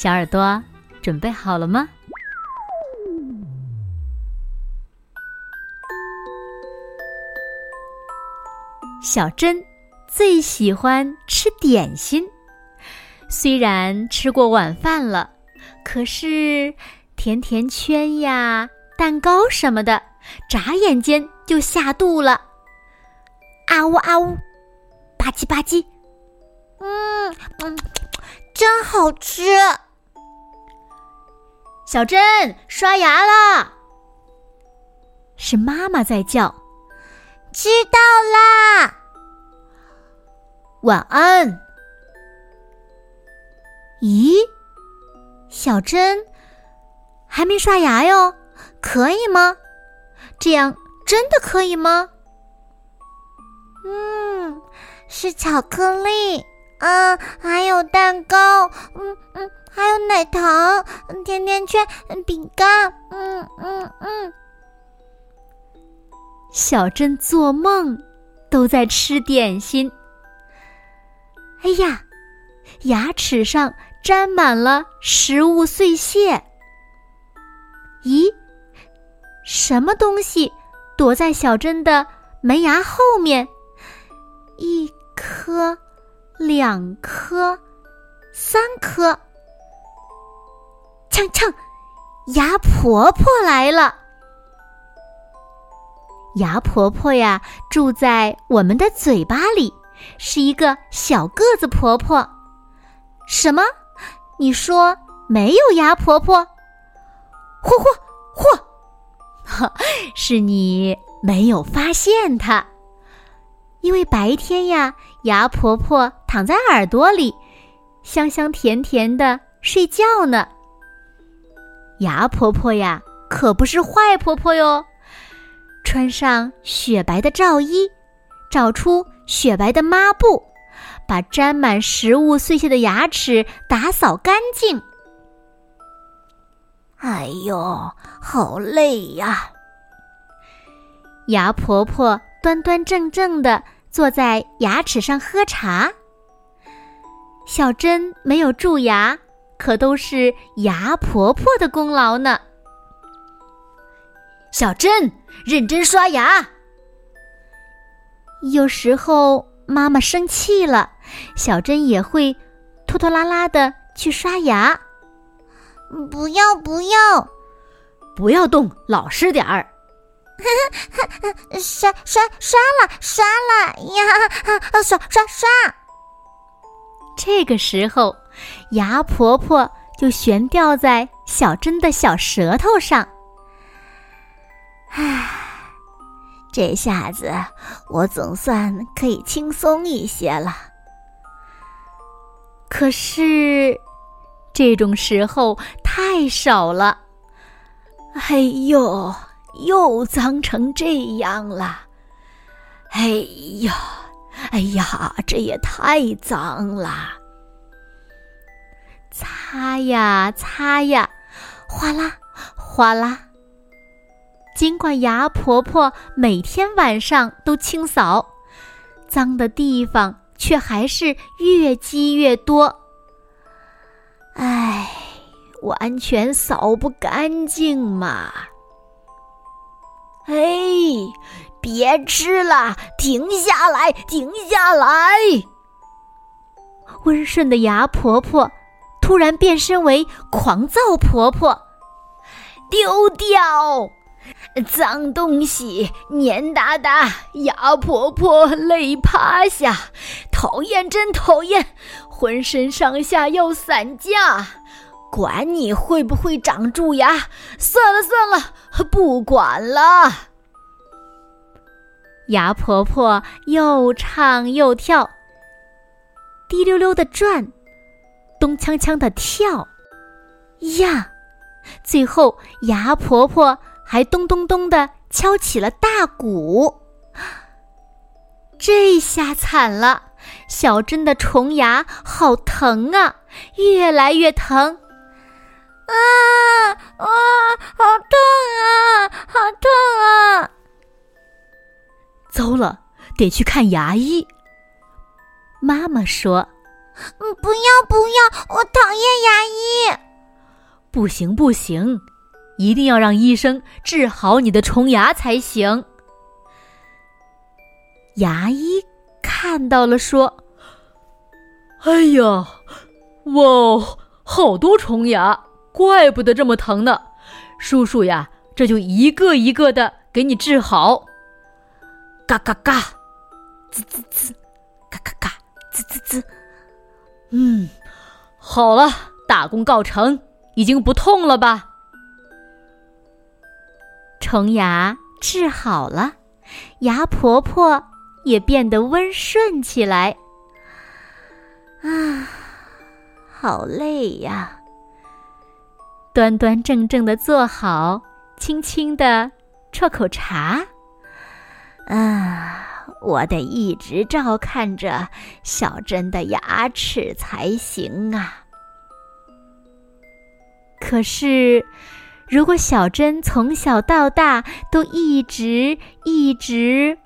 小耳朵准备好了吗？小珍最喜欢吃点心，虽然吃过晚饭了，可是甜甜圈呀、蛋糕什么的。眨眼间就下肚了，啊呜啊呜，吧唧吧唧，嗯嗯，真好吃。小珍刷牙了，是妈妈在叫。知道啦，晚安。咦，小珍还没刷牙哟，可以吗？这样真的可以吗？嗯，是巧克力，嗯，还有蛋糕，嗯嗯，还有奶糖、甜甜圈、饼干，嗯嗯嗯。小珍做梦都在吃点心。哎呀，牙齿上沾满了食物碎屑。咦？什么东西躲在小珍的门牙后面？一颗，两颗，三颗。呛呛，牙婆婆来了。牙婆婆呀，住在我们的嘴巴里，是一个小个子婆婆。什么？你说没有牙婆婆？嚯嚯嚯！是你没有发现它，因为白天呀，牙婆婆躺在耳朵里，香香甜甜的睡觉呢。牙婆婆呀，可不是坏婆婆哟。穿上雪白的罩衣，找出雪白的抹布，把沾满食物碎屑的牙齿打扫干净。哎呦，好累呀！牙婆婆端端正正的坐在牙齿上喝茶。小珍没有蛀牙，可都是牙婆婆的功劳呢。小珍认真刷牙。有时候妈妈生气了，小珍也会拖拖拉拉的去刷牙。不要不要，不要动，老实点儿。刷刷刷了刷了呀！刷刷刷。这个时候，牙婆婆就悬吊在小珍的小舌头上。唉，这下子我总算可以轻松一些了。可是，这种时候太少了。哎呦，又脏成这样了！哎呀，哎呀，这也太脏了！擦呀擦呀，哗啦哗啦。尽管牙婆婆每天晚上都清扫，脏的地方却还是越积越多。唉，完全扫不干净嘛！哎，别吃了，停下来，停下来！温顺的牙婆婆突然变身为狂躁婆婆，丢掉！脏东西，黏哒哒，牙婆婆累趴下，讨厌，真讨厌，浑身上下要散架，管你会不会长蛀牙，算了算了，不管了。牙婆婆又唱又跳，滴溜溜的转，咚锵锵的跳。呀，最后牙婆婆还咚咚咚的敲起了大鼓。这下惨了，小珍的虫牙好疼啊，越来越疼！啊啊，好痛啊，好痛啊！糟了，得去看牙医。妈妈说：“，嗯不要不要，我讨厌牙医。”不行不行，一定要让医生治好你的虫牙才行。牙医看到了，说：“哎呀，哇，好多虫牙，怪不得这么疼呢。叔叔呀，这就一个一个的给你治好。”嘎嘎嘎，滋滋滋，嘎嘎嘎，滋滋滋。嗯，好了，大功告成。已经不痛了吧？虫牙治好了，牙婆婆也变得温顺起来。啊，好累呀！端端正正的坐好，轻轻的啜口茶。啊，我得一直照看着小珍的牙齿才行啊。可是，如果小珍从小到大都一直一直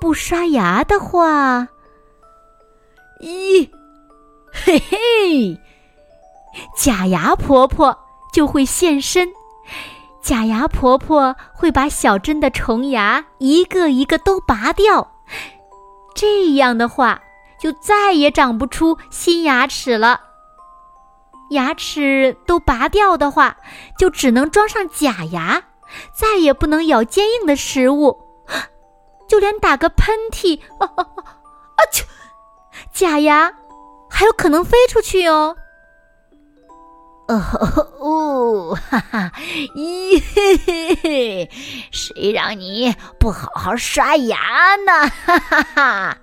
不刷牙的话，咦，嘿嘿，假牙婆婆就会现身。假牙婆婆会把小珍的虫牙一个一个都拔掉，这样的话，就再也长不出新牙齿了。牙齿都拔掉的话，就只能装上假牙，再也不能咬坚硬的食物，就连打个喷嚏，啊啊啊！啊去，假牙还有可能飞出去哦。哦 哦，哈哈，咦嘿嘿嘿，谁让你不好好刷牙呢？哈哈哈！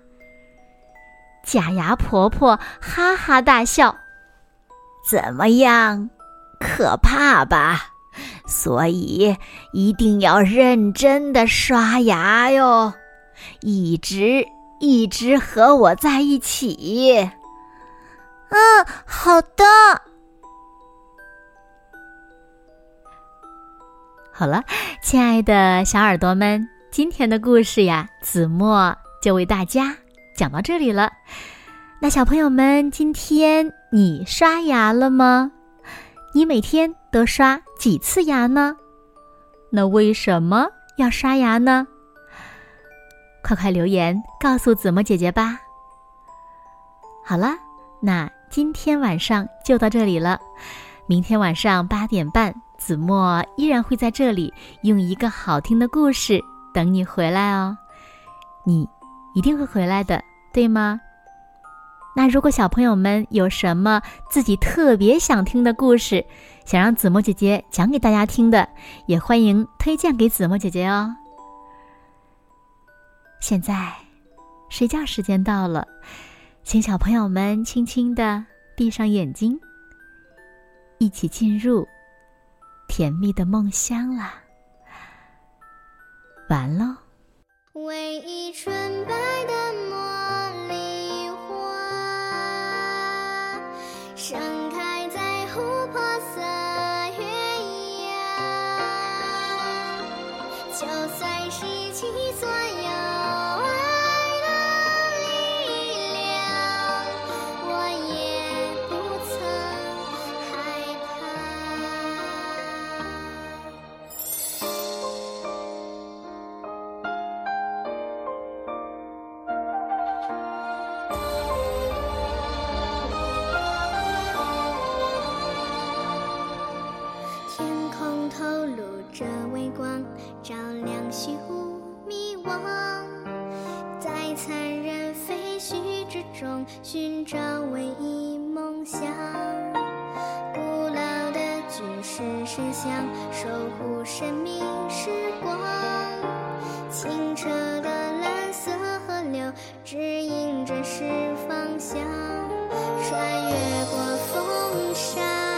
假牙婆婆哈哈大笑。怎么样，可怕吧？所以一定要认真的刷牙哟，一直一直和我在一起。嗯，好的。好了，亲爱的小耳朵们，今天的故事呀，子墨就为大家讲到这里了。那小朋友们，今天你刷牙了吗？你每天都刷几次牙呢？那为什么要刷牙呢？快快留言告诉子墨姐姐吧。好了，那今天晚上就到这里了。明天晚上八点半，子墨依然会在这里用一个好听的故事等你回来哦。你一定会回来的，对吗？那如果小朋友们有什么自己特别想听的故事，想让子墨姐姐讲给大家听的，也欢迎推荐给子墨姐姐哦。现在，睡觉时间到了，请小朋友们轻轻的闭上眼睛，一起进入甜蜜的梦乡啦。完喽，唯一纯白的茉莉花，盛开在琥珀色月牙。就算是七岁。照亮虚无迷惘，在残忍废墟之中寻找唯一梦想，古老的巨石神像守护生命时光，清澈的蓝色河流指引着是方向，穿越过风沙。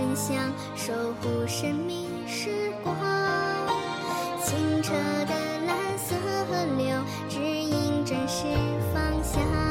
真相，守护生命时光。清澈的蓝色河流，指引真实方向。